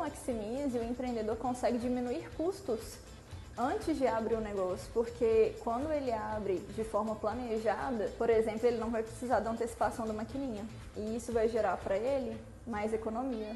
maximize, o empreendedor consegue diminuir custos antes de abrir o negócio, porque quando ele abre de forma planejada, por exemplo, ele não vai precisar da antecipação da maquininha. E isso vai gerar para ele mais economia.